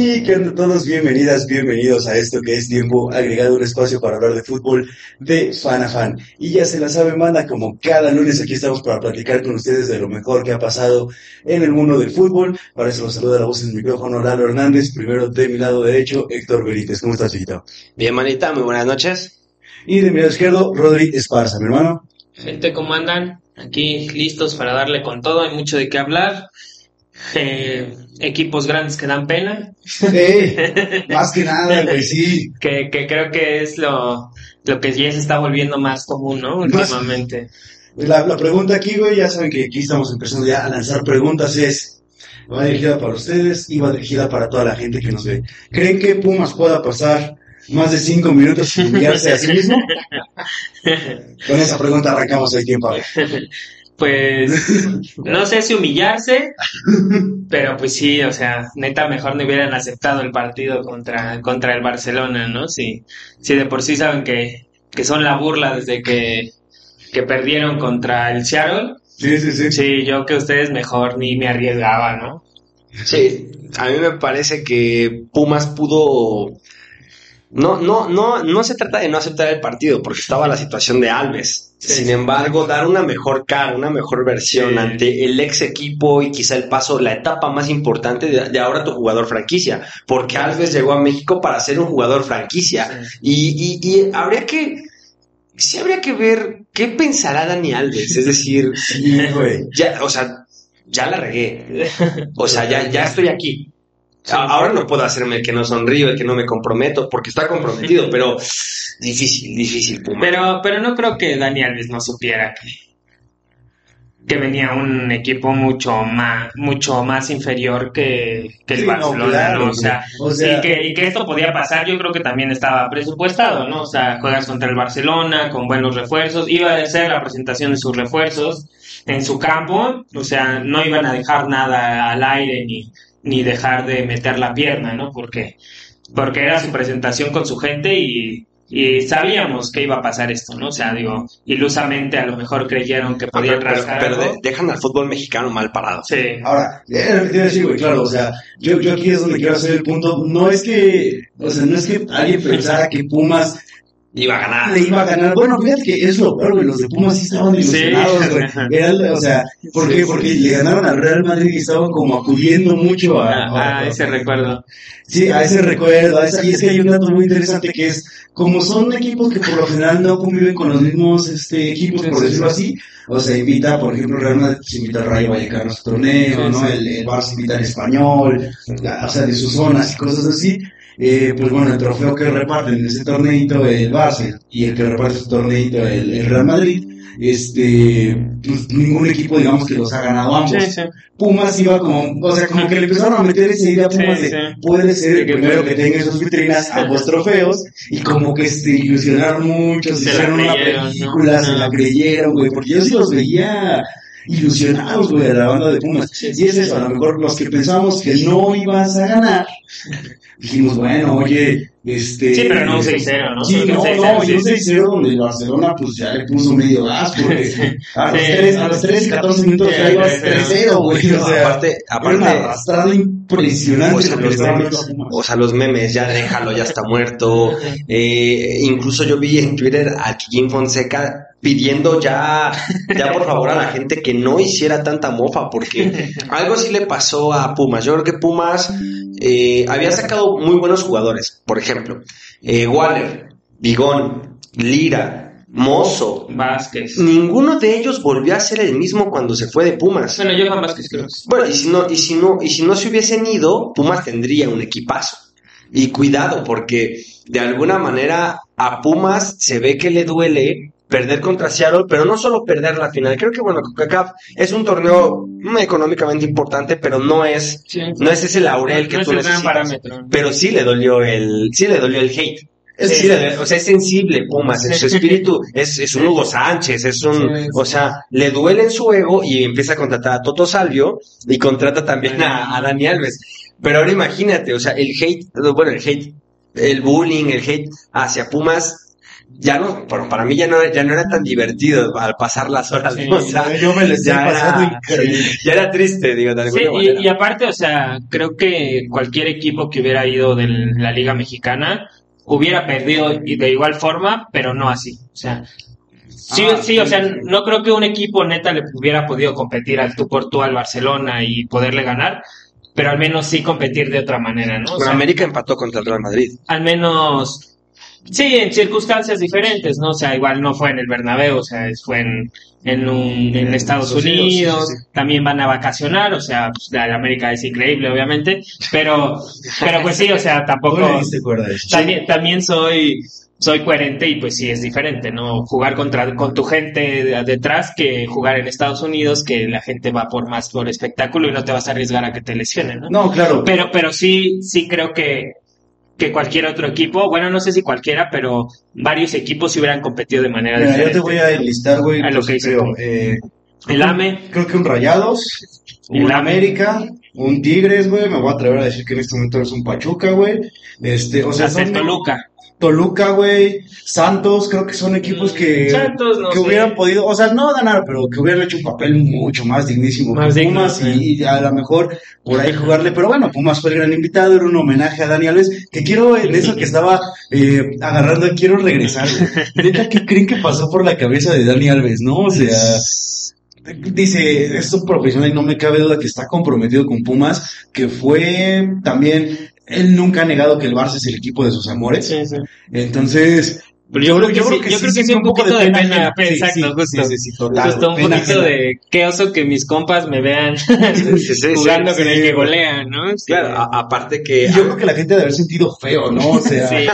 Y que todos bienvenidas, bienvenidos a esto que es tiempo agregado, un espacio para hablar de fútbol de fan a fan. Y ya se la sabe, manda, como cada lunes aquí estamos para platicar con ustedes de lo mejor que ha pasado en el mundo del fútbol. Para eso los saluda la voz en el micrófono Lalo Hernández, primero de mi lado derecho, Héctor Benítez. ¿Cómo estás, chiquito? Bien, manita, muy buenas noches. Y de mi lado izquierdo, Rodri Esparza, mi hermano. Gente, ¿cómo andan? Aquí listos para darle con todo, hay mucho de qué hablar. Eh, equipos grandes que dan pena. Sí, más que nada, güey, sí. Que, que creo que es lo, lo que ya se está volviendo más común, ¿no? Últimamente. La, la pregunta aquí, güey, ya saben que aquí estamos empezando ya a lanzar preguntas, es, va dirigida para ustedes y va dirigida para toda la gente que nos ve. ¿Creen que Pumas pueda pasar más de cinco minutos sin humillarse a sí mismo? Con esa pregunta arrancamos el tiempo. A ver. Pues no sé si humillarse, pero pues sí, o sea, neta mejor no hubieran aceptado el partido contra, contra el Barcelona, ¿no? Si, si de por sí saben que, que son la burla desde que, que perdieron contra el Seattle. Sí, sí, sí. Sí, yo que ustedes mejor ni me arriesgaba, ¿no? Sí, a mí me parece que Pumas pudo... No, no, no, no se trata de no aceptar el partido, porque estaba la situación de Alves. Sí. Sin embargo, dar una mejor cara, una mejor versión Sí. ante el ex equipo y quizá el paso, la etapa más importante de, de ahora tu jugador franquicia, porque Alves llegó a México para ser un jugador franquicia. Y, y, y habría que, sí habría que ver qué pensará Dani Alves, es decir, Sí, güey. ya, o sea, ya la regué. O sea, ya, ya estoy aquí. Ahora no puedo hacerme el que no sonrío, el que no me comprometo, porque está comprometido, pero difícil, difícil, Puma. Pero, pero no creo que Dani Alves no supiera que, que venía un equipo mucho más, mucho más inferior que, que el Sí, no, Barcelona, claro, ¿no? O sea, o sea- y, que, y que esto podía pasar, yo creo que también estaba presupuestado, ¿no? O sea, juegas contra el Barcelona con buenos refuerzos, iba a ser la presentación de sus refuerzos en su campo, o sea, no iban a dejar nada al aire ni, ni dejar de meter la pierna, ¿no? Porque, porque era su presentación con su gente y, y sabíamos que iba a pasar esto, ¿no? O sea, digo, ilusamente a lo mejor creyeron que Ah, podían pero, pero- rascar pero algo. de- dejan al fútbol mexicano mal parado. Sí. Ahora, decir, güey, claro, o sea, yo, yo aquí es donde quiero hacer el punto. No es que, o sea, no es que alguien pensara que Pumas Iba a ganar. le iba a ganar. Bueno, fíjate que es lo peor, güey, los de Pumas sí estaban Sí. ilusionados, güey. Era, o sea, ¿por qué? Porque le ganaron al Real Madrid y estaban como acudiendo mucho a... A- ese recuerdo. Sí, a ese recuerdo, a esa- y es que hay un dato muy interesante que es, como son equipos que por lo general no conviven con los mismos este, equipos, por decirlo así, o sea, invita, por ejemplo, Real Madrid se invita al Rayo Vallecano a su torneo, ¿no? El, el Barça invita al Español, o sea, de sus zonas y cosas así. Eh, pues bueno, el trofeo que reparten en ese torneito el Barça y el que reparte su torneito el, el Real Madrid, este, pues ningún equipo digamos que los ha ganado ambos. Sí, sí. Pumas iba como, o sea, como que le empezaron a meter esa idea a Pumas Sí, de sí. puede ser el primero que tenga en sus vitrinas ambos trofeos y como que se ilusionaron mucho, se, hicieron una película, se la creyeron, güey, porque yo sí los veía ilusionados, güey, a la banda de Pumas. Y es eso, a lo mejor los que pensamos que no ibas a ganar, dijimos, bueno, oye, este... Sí, pero no un 6-0, ¿no? Sí, no, un 6-0, no, y un sí. 6-0 donde el Barcelona pues ya le puso medio gas, porque a los Sí. 3, a los 3 y 14 minutos ya ibas 3-0. 3-0, güey, o sea... aparte, aparte, impresionante. o sea, los memes, o sea, los memes, ya déjalo, ya está muerto. Eh, incluso yo vi en Twitter a Kikín Fonseca pidiendo ya, ya por favor a la gente que no hiciera tanta mofa, porque algo sí le pasó a Pumas. Yo creo que Pumas eh, había sacado muy buenos jugadores. Por ejemplo, eh, Waller, Bigón, Lira, Mozo. Vázquez. Ninguno de ellos volvió a ser el mismo cuando se fue de Pumas. Bueno, Johan Vázquez creo. Bueno, y si no, y si no, y si no se hubiesen ido, Pumas tendría un equipazo. Y cuidado, porque de alguna manera a Pumas se ve que le duele perder contra Seattle, pero no solo perder la final. Creo que bueno, CONCACAF es un torneo mm, económicamente importante, pero no es, Sí. no es ese laurel que No tú necesitas. parámetro. Pero sí le dolió el, sí le dolió el hate. Es, Sí. o sea, es sensible Pumas, en su espíritu es, es un Hugo Sánchez, es un, o sea, le duele en su ego y empieza a contratar a Toto Salvio y contrata también a, a Dani Alves. Pero ahora imagínate, o sea, el hate, bueno, el hate, el bullying, el hate hacia Pumas ya no, pero para mí ya no, ya no era tan divertido al pasar las horas. Sí, o sea, yo me lo estoy ya pasando era, increíble. ya era triste, digo, de Sí, alguna y, manera. y aparte, o sea, creo que cualquier equipo que hubiera ido de la Liga Mexicana hubiera perdido y de igual forma, pero no así. O sea, sí, Ah, sí, o sí, sea, sí. no creo que un equipo neta le hubiera podido competir al tú por tú al Barcelona y poderle ganar, pero al menos sí competir de otra manera, ¿no? O Bueno, sea, América empató contra el Real Madrid. al menos, sí, en circunstancias diferentes, ¿no? O sea, igual no fue en el Bernabéu, o sea, fue en, en, un- en Estados Unidos, sí, sí, también van a vacacionar, o sea, pues, la América es increíble, obviamente, pero, pero pues sí, o sea, ¿Cómo tampoco, también, también soy, soy coherente y pues sí es diferente, ¿no? Jugar contra, con tu gente de- detrás que jugar en Estados Unidos, que la gente va por más por espectáculo y no te vas a arriesgar a que te lesionen, ¿no? No, claro. Pero, pero sí, sí creo que, que cualquier otro equipo, bueno, no sé si cualquiera, pero varios equipos sí hubieran competido de manera Mira, yo diferente. te voy a enlistar, güey, A lo que hice creo, eh, El AME, creo que un Rayados, El un AME. América, un Tigres, güey, me voy a atrever a decir que en este momento es un Pachuca, güey, este, o sea, hasta son Toluca. Toluca, güey, Santos, creo que son equipos que, Santos, no que sé. hubieran podido, o sea, no ganar, pero que hubieran hecho un papel mucho más dignísimo Más que digno, Pumas sí. y, y a lo mejor por ahí jugarle, pero bueno, Pumas fue el gran invitado, era un homenaje a Dani Alves, que quiero, en eso que estaba eh, agarrando, quiero regresar. Neta, ¿qué creen que pasó por la cabeza de Dani Alves, no? O sea, dice, es un profesional y no me cabe duda que está comprometido con Pumas, que fue también, él nunca ha negado que el Barça es el equipo de sus amores. Sí, sí. Entonces, Pero yo creo que sí- yo creo que sí, fue un poquito de pena, ajena. exacto, Sí, sí, justo. Sí, sí, sí, total. Justo un pena poquito de qué oso que mis compas me vean Sí, sí, sí, jugando sí, con el que golea, ¿no? Sí. Claro, a- aparte que... Y yo creo que la gente debe haber sentido feo, ¿no? O sea, Sí.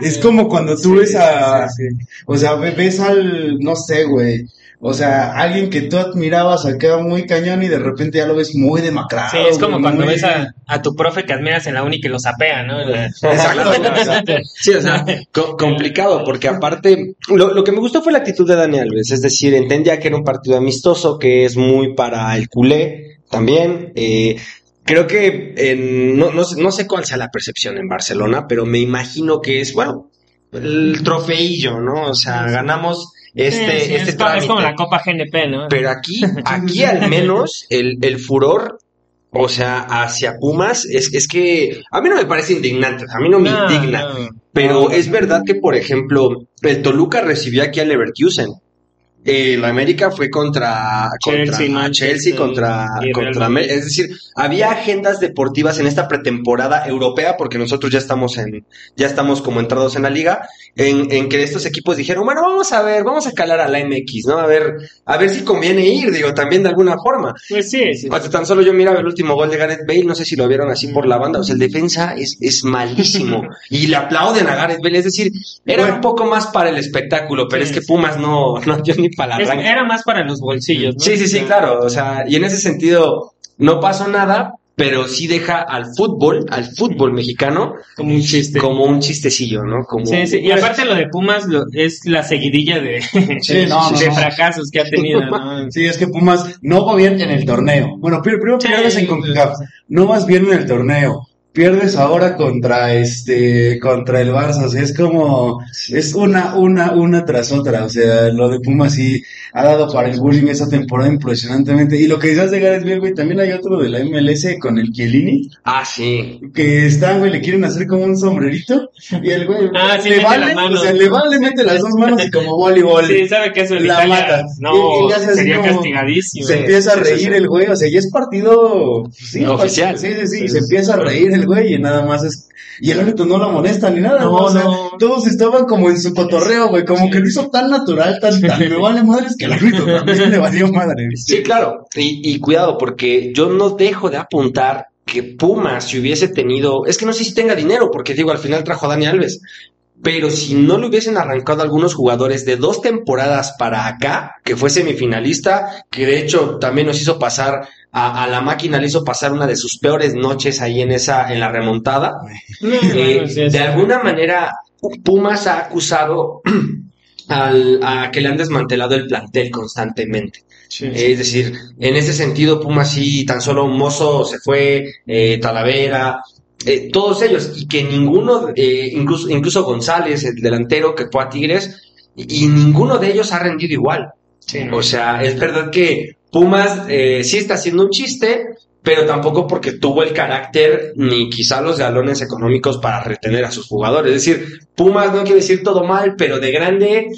es como cuando tú Sí, ves a, sí, sí. o sea, ve- ves al, no sé, güey, o sea, alguien que tú admirabas acá muy cañón y de repente ya lo ves muy demacrado. Sí, es como güey, cuando muy- ves a, a tu profe que admiras en la uni que lo sapea, ¿no? Exacto, exacto. Sí, o sea, co- complicado, porque aparte, lo, lo que me gustó fue la actitud de Dani Alves, es decir, entendía que era un partido amistoso, que es muy para el culé también. eh, creo que en- no, no, sé- no sé cuál sea la percepción en Barcelona, pero me imagino que es, bueno, el trofeillo, ¿no? O sea, ganamos este, Sí, este es, como, es como trámite. la Copa GNP, ¿no? Pero aquí, aquí al menos, el, el furor, o sea, hacia Pumas, es, es que a mí no me parece indignante, a mí no me No, indigna. no. Pero es verdad que, por ejemplo, el Toluca recibió aquí al Leverkusen. El América fue contra, Chelsea, Chelsea, contra. Amé- Es decir, había agendas deportivas en esta pretemporada europea, porque nosotros ya estamos en, ya estamos como entrados en la liga, en, en que estos equipos dijeron, bueno, vamos a ver, vamos a calar a la MX, ¿no? A ver, a ver si conviene ir, digo, también de alguna forma. Pues sí, sí. O sea, tan solo yo miraba el último gol de Gareth Bale, no sé si lo vieron así por la banda, o sea, el defensa es, es malísimo y le aplauden a Gareth Bale, es decir, era Bueno. un poco más para el espectáculo, pero Sí, es que. Pumas no, no dio ni para arranque. era más para los bolsillos, ¿no? Sí, sí, sí, claro, o sea, y en ese sentido no pasó nada, pero sí deja al fútbol, al fútbol mexicano, Como un chiste. como un chistecillo, ¿no? Como, Sí, sí. Y aparte lo de Pumas lo- es la seguidilla de, Sí, no, no, de no. fracasos que ha tenido, ¿no? Sí, es que Pumas no va bien en el torneo. Bueno, pri- primero Sí. pierdes en CONCACAF, no vas bien en el torneo. Pierdes ahora contra este, contra el Barça, o sea, es como, es una, una, una tras otra, o sea, lo de Pumas sí ha dado para el bullying esa temporada impresionantemente. Y lo que dices de Gareth Bale, güey, también hay otro de la MLS con el Chiellini, Ah, sí. que están, güey, le quieren hacer como un sombrerito, y el güey, Ah, sí, le vale, o sea, le vale, mete las dos manos y como voleibol. Sí, sabe que eso en La Italia mata. no, Y- y sería castigadísimo. Se empieza a reír el güey, o sea, ya es partido sí, Oficial. Sí, sí, sí, y se empieza a reír el güey y nada más es. Y el árbitro no lo molesta ni nada, No, ¿no? o sea, no. todos estaban como en su cotorreo, güey, como que lo hizo tan natural, tan, tan me vale madres que el árbitro también le valió madre. Sí, claro. Y, y cuidado, porque yo no dejo de apuntar que Pumas, si hubiese tenido, es que no sé si tenga dinero, porque digo, al final trajo a Dani Alves, pero si no le hubiesen arrancado algunos jugadores de dos temporadas para acá, que fue semifinalista, que de hecho también nos hizo pasar a, a la máquina, le hizo pasar una de sus peores noches ahí en esa, en la remontada. Eh, bueno, sí, sí. de alguna manera, Pumas ha acusado al, a que le han desmantelado el plantel constantemente. Sí, sí. Es decir, en ese sentido, Pumas sí, tan solo un mozo se fue, eh, Talavera, eh, todos ellos, y que ninguno, eh, incluso, incluso González, el delantero que fue a Tigres, y, y ninguno de ellos ha rendido igual. O sea, es verdad que Pumas eh, sí está haciendo un chiste, pero tampoco porque tuvo el carácter ni quizá los galones económicos para retener a sus jugadores. Es decir, Pumas no quiere decir todo mal, pero de grande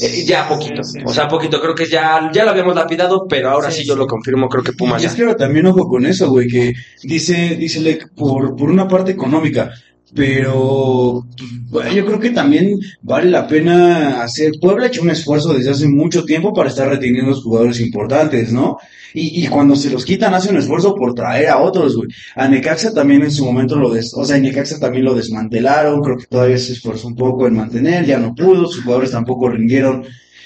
eh, ya poquito. Sí, sí, O sea, poquito. Creo que ya, ya lo habíamos lapidado, pero ahora sí, yo lo confirmo. Creo que Pumas Y ya. es que también ojo con eso, güey, que dice, dice Lec, por, por una parte económica, pero pues, yo creo que también vale la pena hacer, Puebla ha hecho un esfuerzo desde hace mucho tiempo para estar reteniendo a los jugadores importantes, ¿no? Y, y cuando se los quitan hace un esfuerzo por traer a otros, güey. A Necaxa también en su momento lo des, o sea, en Necaxa también lo desmantelaron, creo que todavía se esforzó un poco en mantener, ya no pudo, sus jugadores tampoco rindieron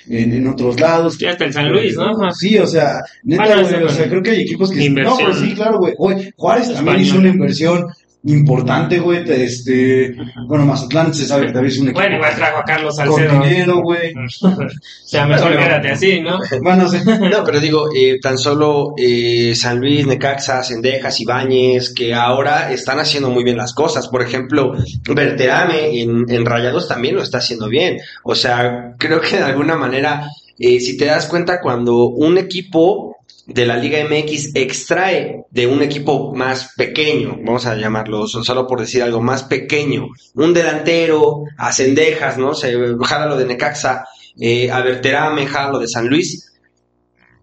en, en otros lados. Ya hasta el San Luis, ¿no? Sí, o sea, neta, Bueno, güey, o sea, creo que hay equipos que... inversión. No, pues sí, claro, güey. Juárez también hizo una inversión importante, güey, te- este... Bueno, Mazatlán se sabe que también es un equipo Bueno, igual trajo a Carlos con Salcedo. dinero, güey. o sea, mejor Pero- quédate así, ¿no? Bueno, sí. No, pero digo, eh, tan solo eh, San Luis, Necaxa, Sendejas, Ibáñez, que ahora están haciendo muy bien las cosas. Por ejemplo, Berterame en, en Rayados también lo está haciendo bien. O sea, creo que de alguna manera, eh, si te das cuenta, cuando un equipo de la Liga MX extrae de un equipo más pequeño, vamos a llamarlo, so- solo por decir algo más pequeño, un delantero, a Sendejas, ¿no? Se jala lo de Necaxa, eh, a Berterame, jala lo de San Luis,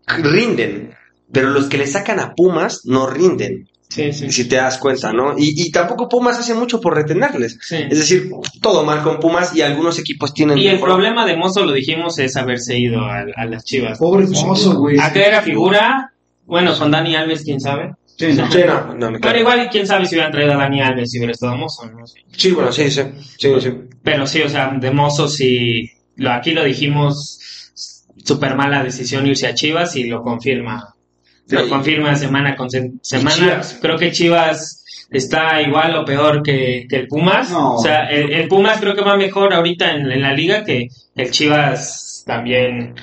rinden, pero los que le sacan a Pumas no rinden, Sí, sí. si te das cuenta, ¿no? Y, y tampoco Pumas hace mucho por retenerles. sí. Es decir, todo mal con Pumas y algunos equipos tienen... Y el mejor- problema de Mozo, lo dijimos, es haberse ido a, a las chivas. Pobre mozo, güey. ¿A qué era figura? Bueno, con Dani Alves, quién sabe. Sí, no. Sí, no, no, no, Pero igual, quién sabe si hubieran traído a Dani Alves si hubiera estado Mozo, no sé. Sí, bueno, sí, sí, sí, sí. Pero sí, o sea, de Mozo, sí. Lo, aquí lo dijimos, súper mala decisión irse a Chivas y lo confirma. Sí. confirma semana con se- semana. Chivas. Creo que Chivas está igual o peor que, que el Pumas. No. O sea, el, el Pumas creo que va mejor ahorita en, en la liga que el Chivas también.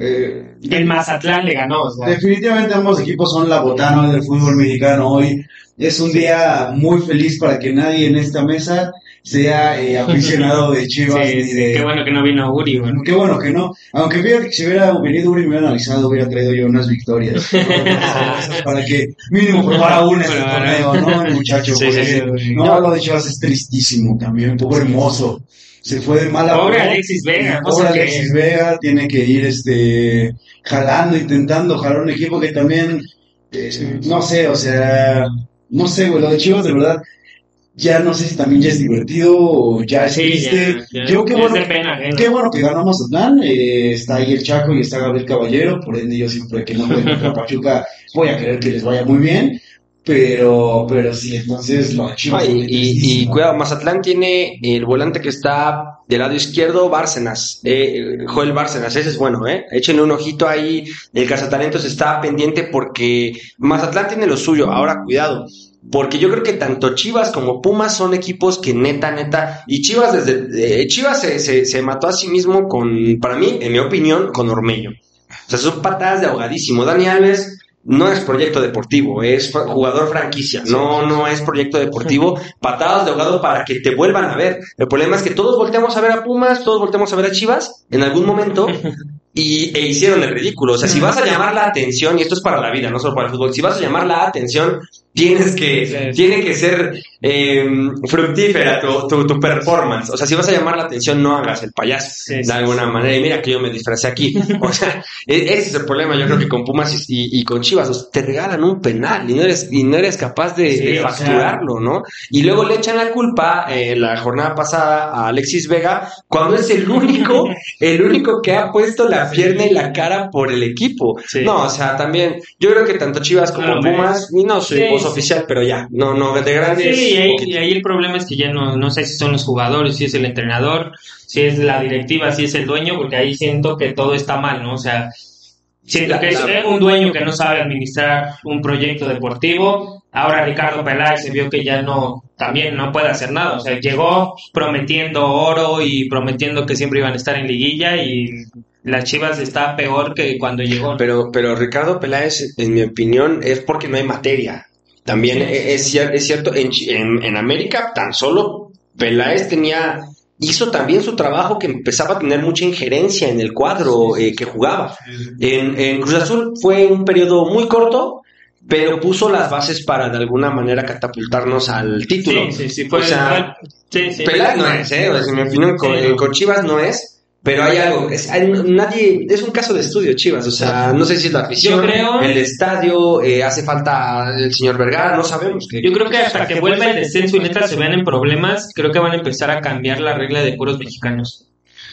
Eh, El Mazatlán le ganó. O sea, Definitivamente ambos equipos son la botana del fútbol mexicano hoy. Es un día muy feliz para que nadie en esta mesa sea eh, aficionado de Chivas sí, de... qué bueno que no vino Uri, bueno. Qué bueno que no. Aunque que si hubiera venido Uri y me hubiera analizado, hubiera traído yo unas victorias. para que mínimo probara una este torneo, ¿no? El muchacho. Sí, sí, porque- sí. No, lo de Chivas es tristísimo también. Pobre hermoso. Se fue de mala Pobre forma. Alexis Vega, no Pobre qué. Alexis Vega tiene que ir este jalando, intentando jalar un equipo que también eh, no sé, o sea, no sé, güey, lo de Chivas de verdad ya no sé si también ya es divertido o ya es Sí, triste. ya, ya. Yo qué bueno, pena qué bueno que ganó Mazatlán, eh, está ahí el Chaco y está Gabriel Caballero, por ende yo siempre que no contra Pachuca voy a querer que les vaya muy bien, pero pero sí, entonces lo Chivas y, y tristísimo. cuidado, Mazatlán tiene el volante que está del lado izquierdo, Bárcenas, eh, Joel Bárcenas, ese es bueno, ¿eh? Échenle un ojito ahí, el cazatalentos está pendiente porque Mazatlán tiene lo suyo, ahora cuidado, porque yo creo que tanto Chivas como Pumas son equipos que neta, neta, y Chivas desde, eh, Chivas se, se, se mató a sí mismo con, para mí, en mi opinión, con Ormeño. O sea, son patadas de ahogadísimo. Dani Alves no es proyecto deportivo, es jugador franquicia, no, no es proyecto deportivo, patadas de ahogado para que te vuelvan a ver. El problema es que todos volteamos a ver a Pumas, todos volteamos a ver a Chivas en algún momento y, e hicieron el ridículo. O sea, si vas a llamar la atención, y esto es para la vida, no solo para el fútbol, si vas a llamar la atención, tienes que, tiene que ser eh, fructífera tu, tu, tu performance. O sea, si vas a llamar la atención, no hagas el payaso Sí, de sí, alguna manera. Y mira que yo me disfracé aquí. O sea, e- ese es el problema, yo creo que con Pumas y, con Chivas, o sea, te regalan un penal y no eres, y no eres capaz de, sea. facturarlo, ¿no? Y luego le echan la culpa eh, la jornada pasada a Alexis Vega, cuando es el único, el único que ha puesto la pierna y la cara por el equipo. No, o sea, también, yo creo que tanto Chivas como No Pumas, y no Sí, voz oficial, pero ya, no, no, de grandes. Sí, y ahí, y ahí el problema es que ya no, no sé si son los jugadores, si es el entrenador, si es la directiva, si es el dueño, porque ahí siento que todo está mal, ¿no? O sea, siento que es un dueño que no sabe administrar un proyecto deportivo. Ahora Ricardo Peláez se vio que ya no, también no puede hacer nada. O sea, llegó prometiendo oro y prometiendo que siempre iban a estar en liguilla y las Chivas está peor que cuando llegó. Pero, pero Ricardo Peláez, en mi opinión, es porque no hay materia. También es, cier- es cierto, en, en, en América tan solo Peláez tenía, hizo también su trabajo que empezaba a tener mucha injerencia en el cuadro eh, que jugaba. En, en Cruz Azul fue un periodo muy corto, pero puso las bases para de alguna manera catapultarnos al título. Sí, sí, sí. Fue, O sea, sí, sí. Peláez no es, ¿eh? O sea, en mi opinión, con, Sí, no. con Chivas no es. Pero hay algo, es, hay- nadie, es un caso de estudio, Chivas, o sea, no sé si es la afición, Yo creo- el estadio, eh, hace falta el señor Vergara, no sabemos. qué- Yo creo que hasta que vuelva el descenso y neta se vean en problemas, creo que van a empezar a cambiar la regla de puros mexicanos.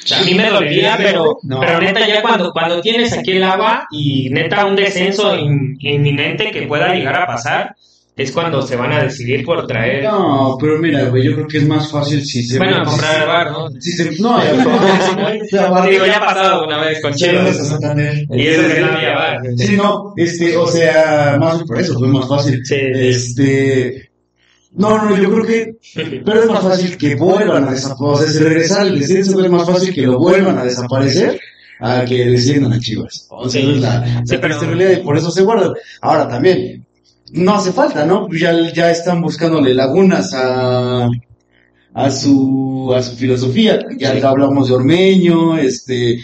O sea, a mí me dolería, pero, No. pero neta ya cuando, cuando tienes aquí el agua y neta un descenso in- inminente que pueda llegar a pasar, es cuando se van a decidir por traer... No, pero mira, güey, yo creo que es más fácil si se... Bueno, comprar el bar, ¿no? Si se, no, ya, ya, Digo, ya ha pasado una vez con Chivas. Y eso que no había bar. Sí, no, este, o sea, más por eso fue más fácil. Sí. Este, no, no, yo creo que, pero es más fácil que vuelvan a desaparecer, o sea, si regresar el descenso es más fácil que lo vuelvan a desaparecer a que desciendan a Chivas. O sea, Sí. es la, Sí, la pero- y por eso se guardan. Ahora también, no hace falta, ¿no? Ya, ya están buscándole lagunas a, a su, a su filosofía. Ya hablamos de Ormeño, este,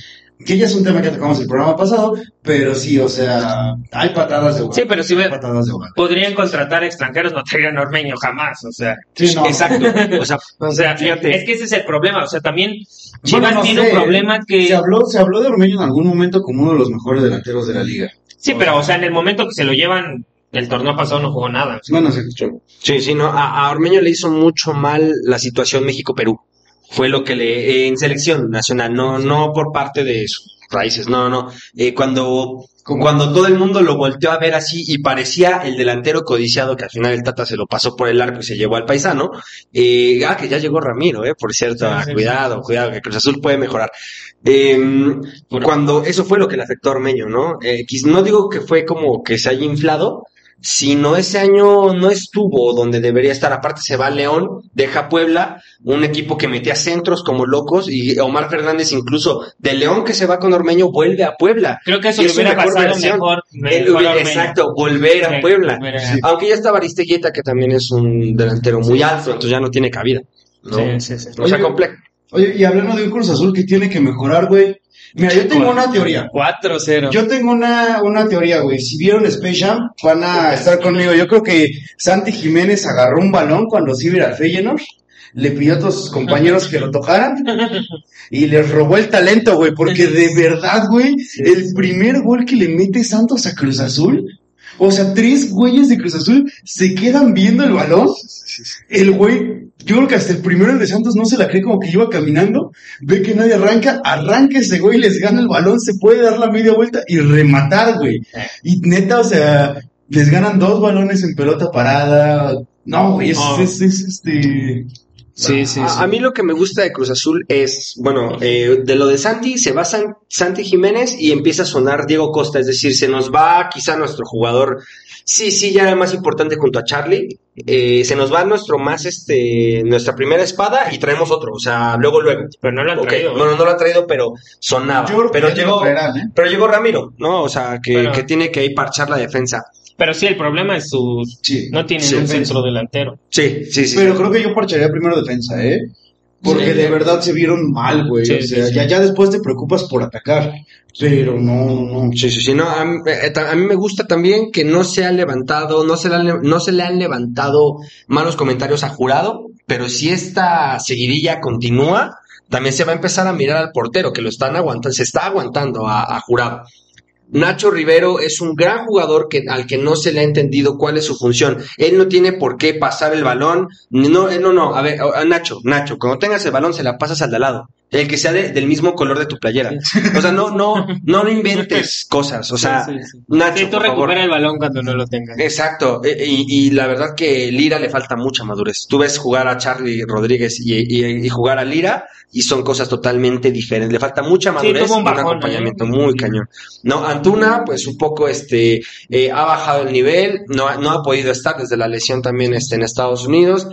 que ya es un tema que tocamos el programa pasado, pero sí, o sea, hay patadas de ahogado. Sí, pero si ve- patadas de ahogado. podrían contratar extranjeros, no traerían ormeño jamás, o sea. Sí, no. Exacto, o sea, O sea, Fíjate. es que ese es el problema, o sea, también Chivas Bueno, no tiene sé. un problema que... Se habló, se habló de Ormeño en algún momento como uno de los mejores delanteros de la liga. Sí, pero, o sea, en el momento que se lo llevan, el torneo pasado no jugó nada. Bueno, se escuchó. Sí, sí, no, a, a Ormeño le hizo mucho mal la situación México-Perú. Fue lo que le, en selección nacional, no, no por parte de sus raíces, no, no. Eh, cuando, cuando todo el mundo lo volteó a ver así y parecía el delantero codiciado que al final el Tata se lo pasó por el arco y se llevó al paisano, eh, ah, que ya llegó Ramiro, eh, por cierto, Sí, ah, sí, cuidado, cuidado, que Cruz Azul puede mejorar. Eh, cuando eso fue lo que le afectó a Ormeño, ¿no? Eh, no digo que fue como que se haya inflado, sino ese año no estuvo donde debería estar. Aparte se va a León, deja Puebla, un equipo que metía centros como locos y Omar Fernández incluso de León que se va con Ormeño vuelve a Puebla. Creo que eso le hubiera mejor pasado versión. mejor. Él mejor hubiera- Ormeño. exacto, volver a Sí, Puebla. Sí. Aunque ya está Baristeguieta que también es un delantero muy alto, entonces ya no tiene cabida. ¿no? Sí, sí, sí. O sea, complejo. Oye, y hablando de un Cruz Azul que tiene que mejorar, güey. Mira, yo tengo una teoría. 4-0. Yo tengo una, una teoría, güey. Si vieron Space Jam, van a estar conmigo. Yo creo que Santi Jiménez agarró un balón cuando se iba a Feyenoord, le pidió a todos sus compañeros que lo tocaran y les robó el talento, güey. Porque de verdad, güey, el primer gol que le mete Santos a Cruz Azul, o sea, tres güeyes de Cruz Azul se quedan viendo el balón. El güey, yo creo que hasta el primero de Santos no se la cree como que iba caminando, ve que nadie arranca, arranca ese güey, les gana el balón, se puede dar la media vuelta y rematar, güey. Y neta, o sea, les ganan dos balones en pelota parada. No, güey, es, No. es, es, este... Sí, sí, a, sí. a mí lo que me gusta de Cruz Azul es, bueno, eh, de lo de Santi, se va San- Santi Jiménez y empieza a sonar Diego Costa, es decir, se nos va quizá nuestro jugador, sí, sí, ya era más importante junto a Charlie, eh, se nos va nuestro más, este, nuestra primera espada y traemos otro, o sea, luego, luego. Pero no lo Ok, traído. Bueno, no lo ha traído, pero sonaba. Yo creo que pero llegó, ¿eh? pero llegó Ramiro, ¿no? O sea, que, Bueno. que tiene que ahí parchar la defensa. Pero sí, el problema es su... Sí. No tienen Sí, un centro delantero. Sí, sí, sí. Pero creo que yo parcharía primero defensa, ¿eh? Porque Sí. de verdad se vieron mal, güey. Sí, o sea, sí, sí. Ya, ya después te preocupas por atacar. Pero no, no, no. Sí, sí, sí, no, a, mí- eh, ta- a mí me gusta también que no se ha levantado, no se le han, no se le han levantado malos comentarios a jurado, pero si esta seguidilla continúa, también se va a empezar a mirar al portero, que lo están aguantando, se está aguantando a, a jurado. Nacho Rivero es un gran jugador que, al que no se le ha entendido cuál es su función. Él no tiene por qué pasar el balón. No, no, no. A ver, Nacho, Nacho, cuando tengas el balón se la pasas al de al lado. El que sea de- del mismo color de tu playera. O sea, no, no, no inventes cosas. O sea, Sí, sí, sí. Nacho, Sí, tú recupera el balón cuando no lo tengas. Exacto, e- y, y la verdad que Lira le falta mucha madurez. Tú ves jugar a Charlie Rodríguez y, y- y jugar a Lira y son cosas totalmente diferentes. Le falta mucha madurez un y un bajón, acompañamiento ¿eh? muy cañón. No, Antuna, pues un poco este eh, ha bajado el nivel, no, ha- no ha podido estar desde la lesión también este, en Estados Unidos.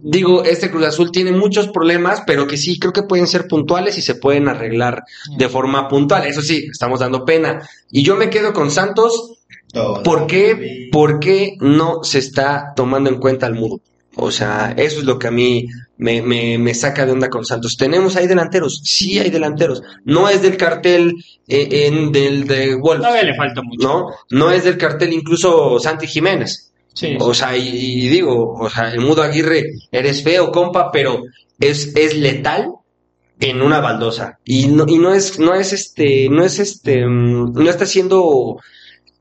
Digo, este Cruz Azul tiene muchos problemas, pero que sí creo que pueden ser puntuales y se pueden arreglar de forma puntual. Eso sí, estamos dando pena. Y yo me quedo con Santos ¿Por qué, ¿Por qué no se está tomando en cuenta al mudo? O sea, eso es lo que a mí me, me, me saca de onda con Santos. ¿Tenemos ahí delanteros? Sí hay delanteros. No es del cartel eh, en, del de Wolves. Todavía le falta mucho. ¿no? No es del cartel incluso Santi Jiménez. O sea, y, y digo, o sea, el Mudo Aguirre, eres feo, compa, pero es, es letal en una baldosa. Y no, y no es, no es este, no es este, mm, no está siendo,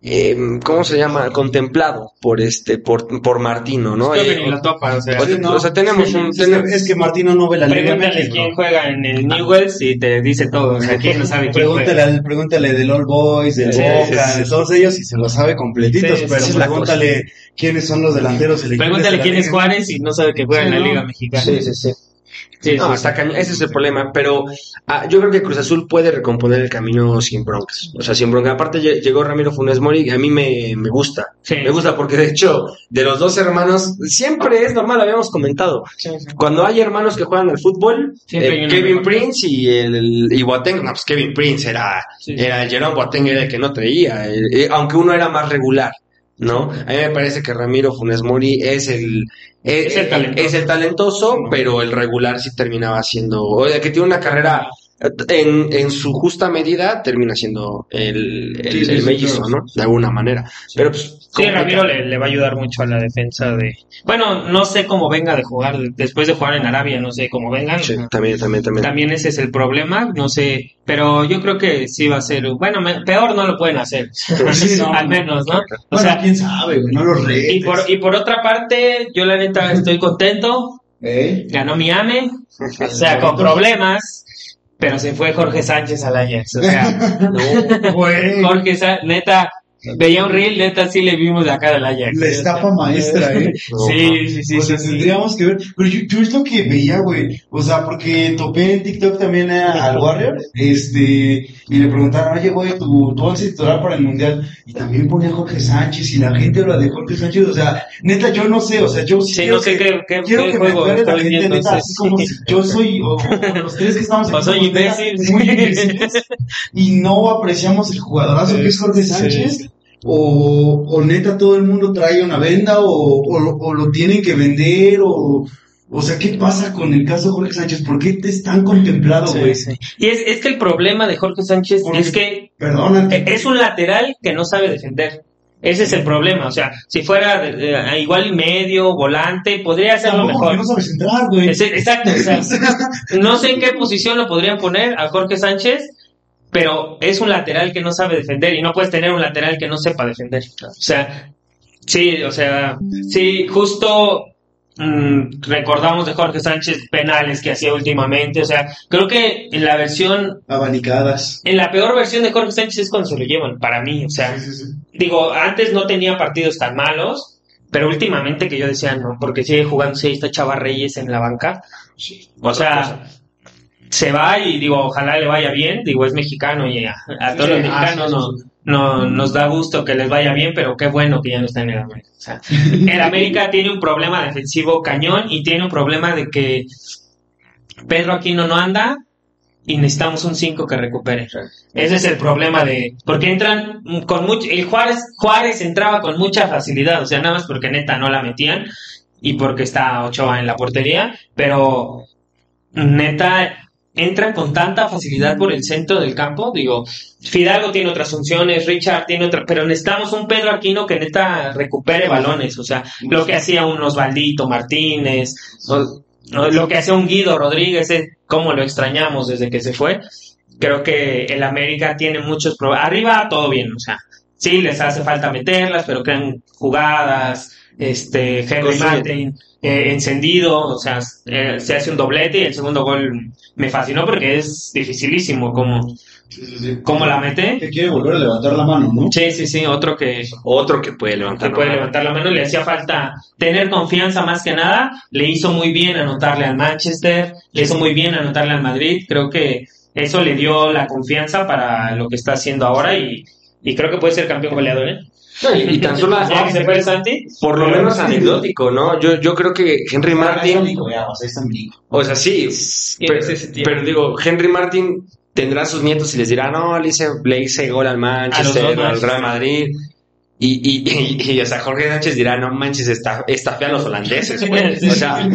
eh, ¿cómo se llama? Contemplado por este, por, por Martino, ¿no? Creo que Eh, ni lo topa, o sea. o tenemos un, Es que, tenemos- es que Martino no ve la Liga Pregúntale quién juega en el Newells y te dice todo. O sea, quién no sabe quién Pregúntale, juega. al- pregúntale del All Boys, del Sí, Boca, sí, sí, de sí. todos ellos y se lo sabe completitos, Sí, pero pregúntale quiénes son los delanteros Pregúntale quién es. Juárez y no sabe que juega Sí, en la. Liga Mexicana. Sí, sí, sí. Sí, No, está cañón. Ese es el problema, pero ah, yo creo que Cruz Azul puede recomponer el camino sin broncas. O sea, sin broncas. Aparte lle- llegó Ramiro Funes Mori y a mí me, me gusta. Sí. Me gusta porque de hecho, de los dos hermanos, siempre es normal, habíamos comentado. Sí, sí. Cuando hay hermanos que juegan al fútbol, eh, Kevin. Prince y el, y Boateng, no, pues Kevin Prince era, era Jerome Boateng era el que no traía, eh, eh, aunque uno era más regular, ¿no? A mí me parece que Ramiro Funes Mori es el, eh, Es el talentoso. es el talentoso, pero el regular sí terminaba siendo, o que tiene una carrera eh, en, en su justa medida, termina siendo el, el, Sí, sí, el sí, mellizo. ¿no? De alguna manera. Pero pues, Sí. Ramiro le, le va a ayudar mucho a la defensa de... Bueno, no sé cómo venga de jugar, después de jugar en Arabia, no sé cómo vengan. Sí, también, también, también. También ese es el problema, no sé, pero yo creo que sí va a ser, bueno, me- peor no lo pueden hacer, Sí, no. al menos, ¿no? O Bueno, sea, quién sabe, güey, no los retes. y por, y por otra parte, yo la neta estoy contento, ¿Eh? ganó Miami, o sea, con problemas, pero se fue Jorge Sánchez al Ajax, o sea, Güey, Jorge Sánchez, neta, veía un reel, neta sí le vimos la cara al Ajax. la estafa maestra, ¿eh? Sí, sí, sí, o sea, sí. tendríamos que ver. Pero yo, yo es lo que veía, güey. O sea, porque topé en TikTok también a- al Warrior, este, y le preguntaron, oye, güey, tu, tu once titular para el mundial. Y también ponía Jorge Sánchez, y la gente habla de Jorge Sánchez. O sea, neta, yo no sé, o sea, yo sí, Sí, quiero no sé que- qué, qué, Quiero qué que me aclare la estoy gente, viendo, neta, sí, así como si yo soy, o, o los tres que estamos aquí, soy imbécil. muy imbéciles, y no apreciamos el jugadorazo que es Jorge Sánchez. sí. O, o neta todo el mundo trae una venda o, o lo tienen que vender o, o sea, ¿qué pasa con el caso de Jorge Sánchez? ¿Por qué te es tan contemplado, güey? sí. Y es, es que el problema de Jorge Sánchez Porque- es que Perdona. Eh, Es un lateral que no sabe defender. Ese es el problema. O sea, si fuera de- de- igual y medio, volante, podría hacerlo mejor. no sabes entrar, güey. Exacto. o sea, no sé en qué posición lo podrían poner a Jorge Sánchez, pero es un lateral que no sabe defender y no puedes tener un lateral que no sepa defender. O sea, sí, o sea, sí, justo mm, recordamos de Jorge Sánchez penales que hacía últimamente. O sea, creo que en la versión Abanicadas. en la peor versión de Jorge Sánchez es cuando se lo llevan, para mí. O sea, Sí, sí, sí. digo, antes no tenía partidos tan malos, pero últimamente que yo decía no, porque sigue jugando, sí, está Chava Reyes en la banca. O sea, se va y digo, ojalá le vaya bien. Digo, es mexicano y a, a todos los ah, mexicanos sí, no, no- nos da gusto que les vaya bien, pero qué bueno que ya no está en el América. O sea, el América tiene un problema defensivo cañón y tiene un problema de que Pedro Aquino no anda y necesitamos un 5 que recupere. Ese es el problema de porque entran con mucho el Juárez Juárez entraba con mucha facilidad, o sea, nada más porque neta no la metían y porque está Ochoa en la portería, pero neta entran con tanta facilidad por el centro del campo, digo, Fidalgo tiene otras funciones, Richard tiene otra, pero necesitamos un Pedro Aquino que neta recupere balones, o sea, lo que hacía un Osvaldito Martínez, lo que hacía un Guido Rodríguez, eh, cómo lo extrañamos desde que se fue. Creo que el América tiene muchos problemas. Arriba todo bien, o sea, sí les hace falta meterlas, pero crean jugadas, este, Henry. Martin eh, encendido, o sea, eh, se hace un doblete y el segundo gol me fascinó porque es dificilísimo cómo, Sí, sí, sí. cómo la mete. Que quiere volver a levantar la mano, ¿no? Sí, sí, sí, otro que, Otro que puede que levantar. puede la mano. levantar la mano, le hacía falta tener confianza más que nada, le hizo muy bien anotarle al Manchester, le hizo muy bien anotarle al Madrid, creo que eso le dio la confianza para lo que está haciendo ahora y, y creo que puede ser campeón goleador, ¿eh? No, y, y tan solo se fue Santi, por lo menos anecdótico, ¿no? Yo, yo creo que Henry Martin, o sea, sí, pero, digo, Henry Martin tendrá sus nietos y les dirá, no, le hice, le hice gol al Manchester, A al Real Madrid. Y, y, y, y, o sea, Jorge Sánchez dirá, no manches, está, está fea a los holandeses, güey. O sea,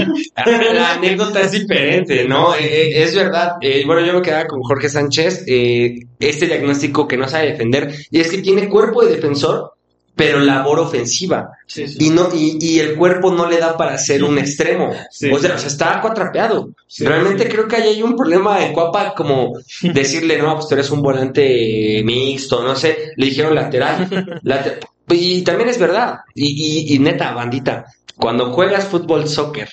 la anécdota es diferente, ¿no? Eh, eh, es verdad. Eh, bueno, yo me quedaba con Jorge Sánchez, eh, este diagnóstico que no sabe defender, y es que tiene cuerpo de defensor, pero labor ofensiva. Sí, sí. Y no, y, y el cuerpo no le da para ser un extremo. Sí. O sea, o sea, está cuatrapeado. Sí, Realmente creo que ahí hay un problema en Cuapa, como decirle, no, pues tú eres un volante mixto, no sé, le dijeron lateral. late- y también es verdad. Y, y, y neta, bandita, cuando juegas fútbol soccer,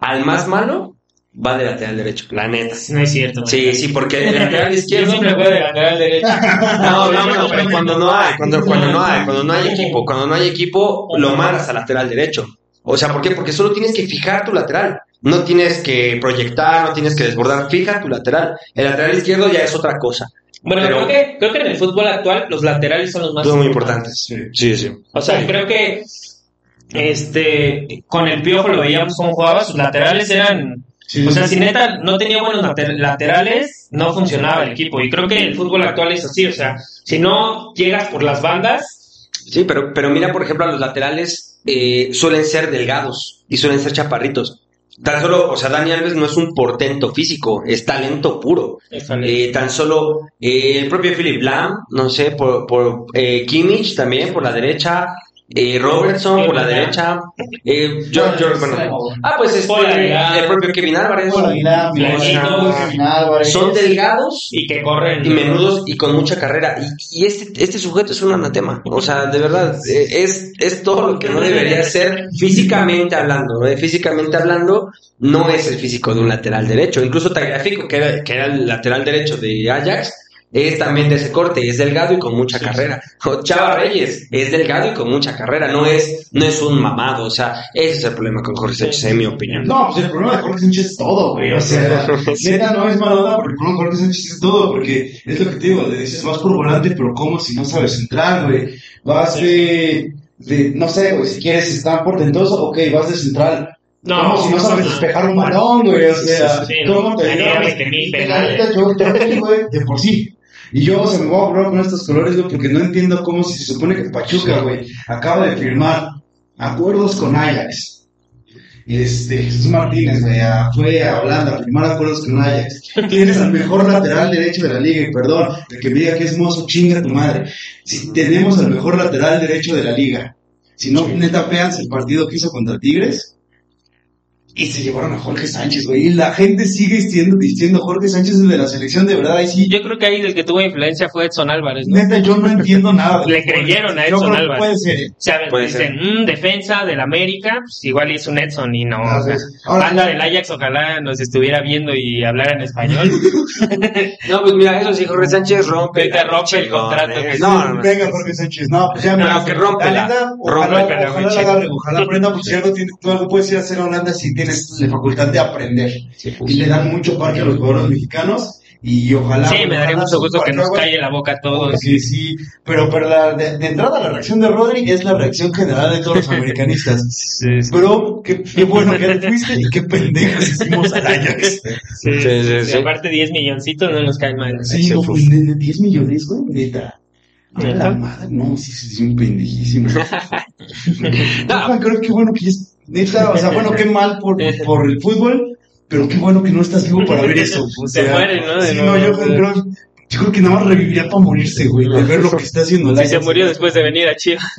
al más malo, va de lateral derecho, la neta. No es cierto. Sí, sí, porque el lateral Yo izquierdo. siempre juego de lateral derecho. No, no, no, pero cuando no hay, cuando, cuando no hay, cuando no hay equipo, cuando no hay equipo, lo mandas al lateral derecho. O sea, ¿por qué? Porque solo tienes que fijar tu lateral. No tienes que proyectar, no tienes que desbordar, fija tu lateral. El lateral izquierdo ya es otra cosa. Bueno, Pero- creo, que, creo que en el fútbol actual los laterales son los más Son muy importantes. Sí, sí. O sea, creo que este con el Piojo lo veíamos cómo jugaba, sus laterales eran... Sí, O sea, si neta no tenía buenos later- laterales, no funcionaba el equipo. Y creo que el fútbol actual es así, o sea, si no llegas por las bandas, Sí, pero, pero mira, por ejemplo, a los laterales eh, suelen ser delgados y suelen ser chaparritos. Tan solo, o sea, Dani Alves no es un portento físico, es talento puro. Eh, tan solo eh, el propio Philip Lam, no sé, por, por eh, Kimmich también por la derecha, eh, Robertson por la derecha, eh, yo, yo- bueno, ah, pues este, el propio Álvarez. Kevin Álvarez. Son delgados y que corren y menudos y con mucha carrera. Y, y este, este sujeto es un anatema. O sea, de verdad, eh, es, es todo lo que no debería ser físicamente hablando. ¿no? Físicamente hablando, no es el físico de un lateral derecho. Incluso Tagliafico, que era, que era el lateral derecho de Ajax, es también de ese corte, es delgado y con mucha carrera. Chava Reyes es delgado y con mucha carrera, no es, no es un mamado. O sea, ese es el problema con Jorge Sánchez, en mi opinión. No, pues el problema de Jorge Sánchez es todo, güey. O sea, neta no es mala onda porque el problema de Jorge Sánchez es todo, porque es lo que te digo, le dices vas por volante, pero ¿cómo si no sabes central, güey? Vas de, de, no sé, güey, si quieres estar portentoso, ok, vas de central. No, ¿Cómo si no sabes despejar un balón, güey? O sea, Sí, ¿cómo no. te Tenía digo? 20,000 La penales. neta, yo, yo, güey, de por sí. Y yo, o sea, me voy a probar con estos colores, güey, porque no entiendo cómo si se supone que Pachuca, güey, acaba de firmar acuerdos con Ajax. Y este, Jesús Martínez, güey, fue a Holanda a firmar acuerdos con Ajax. Tienes al mejor lateral derecho de la liga, y perdón, el que me diga que es mozo, chinga tu madre. Si tenemos al mejor lateral derecho de la liga. Si no, neta, véanse el partido que hizo contra Tigres. Y se llevaron a Jorge Sánchez, güey. Y la gente sigue diciendo, diciendo Jorge Sánchez es de la selección, de verdad. Ahí sí, Yo creo que ahí el que tuvo influencia fue Edson Álvarez, ¿no? neta, yo no entiendo nada. Le creyeron a Yo Edson creo que Álvarez. Puede ser, ¿eh? O sea, Puede dicen, "Mm, defensa del América, pues igual es un Edson y no. Ah, o sea, sí. Ahora- banda del Ajax, ojalá nos estuviera viendo y hablara en español. No, pues mira, eso sí, Jorge Sánchez rompe. Vete, rompe el contrato eh. que- No, no, no. Venga, Jorge Sánchez. No, pues ya No, me que neta, Ojalá, ojalá, ojalá aprenda, porque si algo tiene, tú algo puedes ir a hacer a Holanda si tienes la facultad de aprender. Y le dan mucho parque a los jugadores mexicanos. Y ojalá. Sí, me daría mucho gusto que nos calle la boca a todos. Sí, sí, pero, pero la- de, de entrada la reacción de Rodri es la reacción general de todos los americanistas. Sí, sí. Bro, qué, qué bueno que te fuiste y qué pendejos hicimos al Ajax. Sí, Sí, sí, sí, sí. Aparte 10 milloncitos no nos cae mal. Sí, no, pues, de, de 10 millones, güey, neta. A la madre, no, sí, sí, sí, un pendejísimo. no, creo que bueno que es, neta, o sea, bueno, qué mal por, por el fútbol, pero qué bueno que no estás vivo para ver eso. O Se muere, ¿no? De sí, nuevo, no, yo creo, yo creo que nada más reviviría para morirse, güey, de ver lo que está haciendo el Si se murió después de venir a Chivas.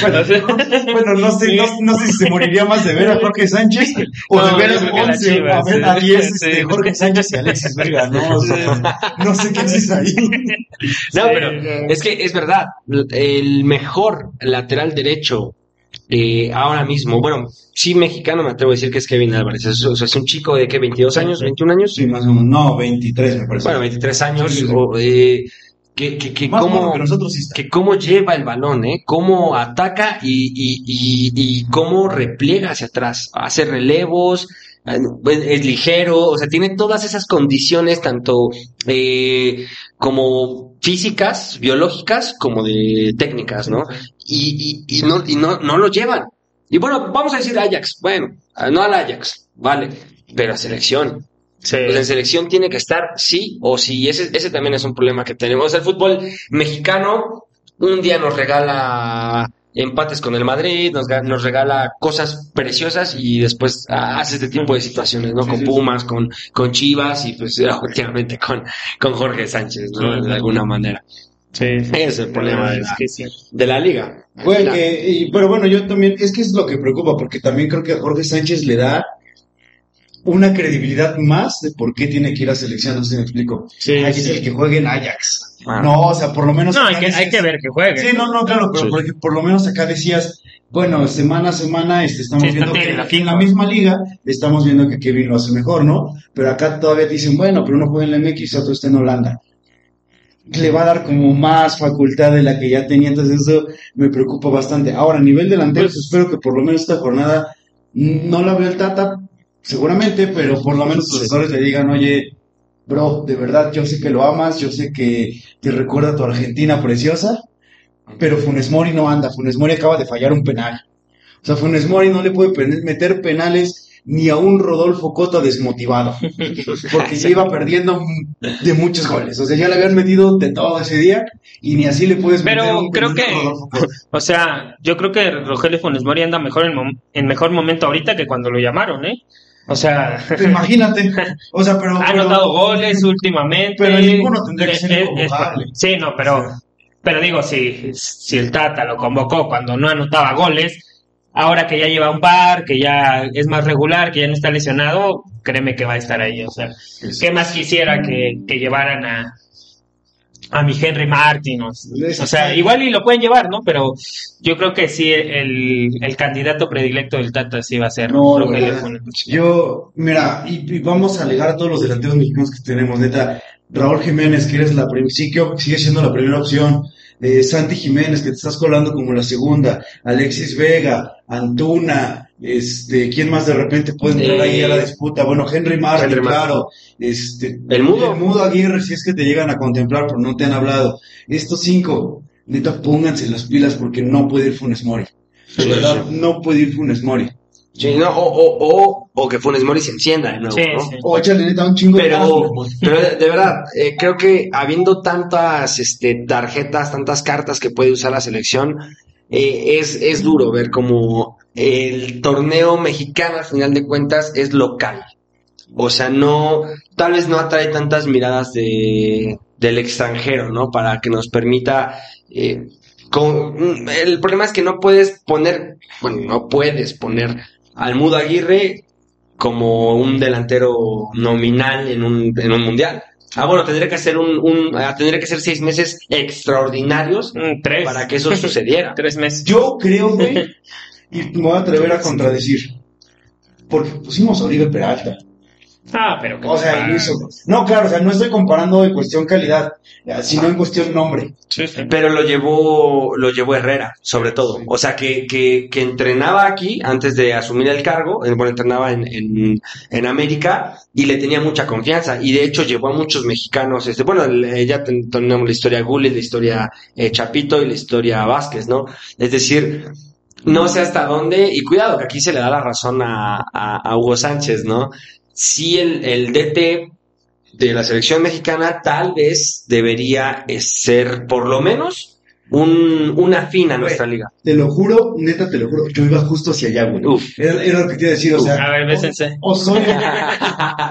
Bueno, bueno, no sé, no, no sé si se moriría más de ver a Jorge Sánchez o No, de ver a creo que la 11, a ver sí. a 10 Sí. este, Jorge Sánchez y Alexis Vega, ¿no? O sea, no sé qué haces ahí. No, Sí, pero es que es verdad, el mejor lateral derecho eh, ahora mismo, bueno, sí mexicano me atrevo a decir que es Kevin Álvarez, es, o sea, es un chico de que 22 años, 21 años, Sí, más o menos, no, 23 me parece. bueno, 23 años, Sí, sí, o, eh, que, que, cómo, que cómo lleva el balón, ¿eh? Cómo ataca y, y, y, y cómo repliega hacia atrás, hace relevos, es ligero, o sea, tiene todas esas condiciones, tanto eh, como físicas, biológicas, como de técnicas, ¿no? Y, y, y no, y no, no lo llevan. Y bueno, vamos a decir Ajax, bueno, no al Ajax, vale, pero a selección. Sí. Pues en selección tiene que estar sí o sí. Ese, ese también es un problema que tenemos. El fútbol mexicano un día nos regala empates con el Madrid, nos, nos regala cosas preciosas y después hace este tipo de situaciones, ¿no? Sí, con sí, Pumas, con, con Chivas y pues últimamente con, con Jorge Sánchez, ¿no? De alguna manera. Sí, Ese es el problema de es la, que sí. de la liga. Bueno, La- que- y- pero bueno, yo también, es que es lo que preocupa, porque también creo que a Jorge Sánchez le da una credibilidad más de por qué tiene que ir a selección, no sé si me explico. Sí, Ay, sí. el que juegue en Ajax. Ah. No, o sea, por lo menos No, hay que, hay que ver que juegue. Sí, no, no, claro, pero Sí. por lo menos acá decías, bueno, semana a semana este, estamos Sí, viendo que, en la misma liga estamos viendo que Kevin lo hace mejor, ¿no? Pero acá todavía dicen, bueno, pero uno juega en la MX y otro está en Holanda. Le va a dar como más facultad de la que ya tenía, entonces eso me preocupa bastante. Ahora, a nivel delantero, Pues- espero que por lo menos esta jornada no la veo el Tata, seguramente, pero por lo menos sus asesores le digan, oye, bro, de verdad, yo sé que lo amas, yo sé que te recuerda a tu Argentina preciosa, pero Funes Mori no anda, Funes Mori acaba de fallar un penal. O sea, Funes Mori no le puede meter penales ni a un Rodolfo Cota desmotivado, porque ya iba perdiendo de muchos goles. O sea, ya le habían metido de todo ese día y ni así le puedes Pero meter un creo a que- Rodolfo Cota. O sea, yo creo que Rogelio Funes Mori anda mejor en, en mejor momento ahorita que cuando lo llamaron, ¿eh? O sea, Imagínate. O sea, pero... ha anotado goles últimamente. Pero ninguno tendría que ser inconvocable. Sí, no, pero, pero digo, si, si el Tata lo convocó cuando no anotaba goles, ahora que ya lleva un par, que ya es más regular, que ya no está lesionado, créeme que va a estar ahí. O sea, ¿qué más quisiera que, que llevaran a, a mi Henry Martin? O, o sea, igual y lo pueden llevar, ¿no? Pero yo creo que sí, el, el candidato predilecto del Tata sí va a ser No, ¿verdad? Funes Mori. Yo, mira, y, y vamos a alegar a todos los delanteros mexicanos que tenemos, neta. Raúl Jiménez, que eres la sí que sigue siendo la primera opción. Eh, Santi Jiménez, que te estás colando como la segunda. Alexis Vega, Antuna, este, ¿quién más de repente puede entrar ahí a la disputa? Bueno, Henry Martin, Henry Martin. claro. Este, El Mudo. El Mudo Aguirre, si es que te llegan a contemplar, pero no te han hablado. Estos cinco, neta, pónganse las pilas porque no puede ir Funes Mori. De verdad, sí. no puede ir Funes Mori. Sí, no, o, o, o, o que Funes Mori se encienda de nuevo, Sí, ¿no? sí. O échale neta un chingo de Pero, Mori. pero de, de verdad, eh, creo que habiendo tantas este, tarjetas, tantas cartas que puede usar la selección, eh, es, es duro ver como el torneo mexicano, al final de cuentas, es local. O sea, no, tal vez no atrae tantas miradas de, del extranjero, ¿no? Para que nos permita, eh, con, el problema es que no puedes poner, bueno, no puedes poner al Mudo Aguirre como un delantero nominal en un, en un mundial. Ah, bueno, tendría que ser un, un ah, tendría que ser seis meses extraordinarios Mm, Tres. para que eso sucediera. Tres meses. Yo creo, güey, y me voy a atrever a contradecir. Porque pusimos a Oribe Peralta. Ah, pero que O sea, y. No, claro, o sea, no estoy comparando en cuestión calidad, eh, sino en cuestión nombre. Sí, sí. Pero lo llevó, lo llevó Herrera, sobre todo. O sea, que, que, que entrenaba aquí antes de asumir el cargo, bueno, entrenaba en, en, en América y le tenía mucha confianza. Y de hecho llevó a muchos mexicanos, este, bueno, eh, ya ten- tenemos la historia Gullit, la historia eh, Chapito y la historia Vázquez, ¿no? Es decir, no sé hasta dónde, y cuidado, que aquí se le da la razón a, a, a Hugo Sánchez, ¿no? Si el, el DT de la selección mexicana tal vez debería eh, ser por lo menos un, una fina a nuestra liga. Te lo juro, neta, te lo juro. Yo iba justo hacia allá, güey. Uf. Era, era lo que te iba a decir, o sea. A ver, bésense. Osorio.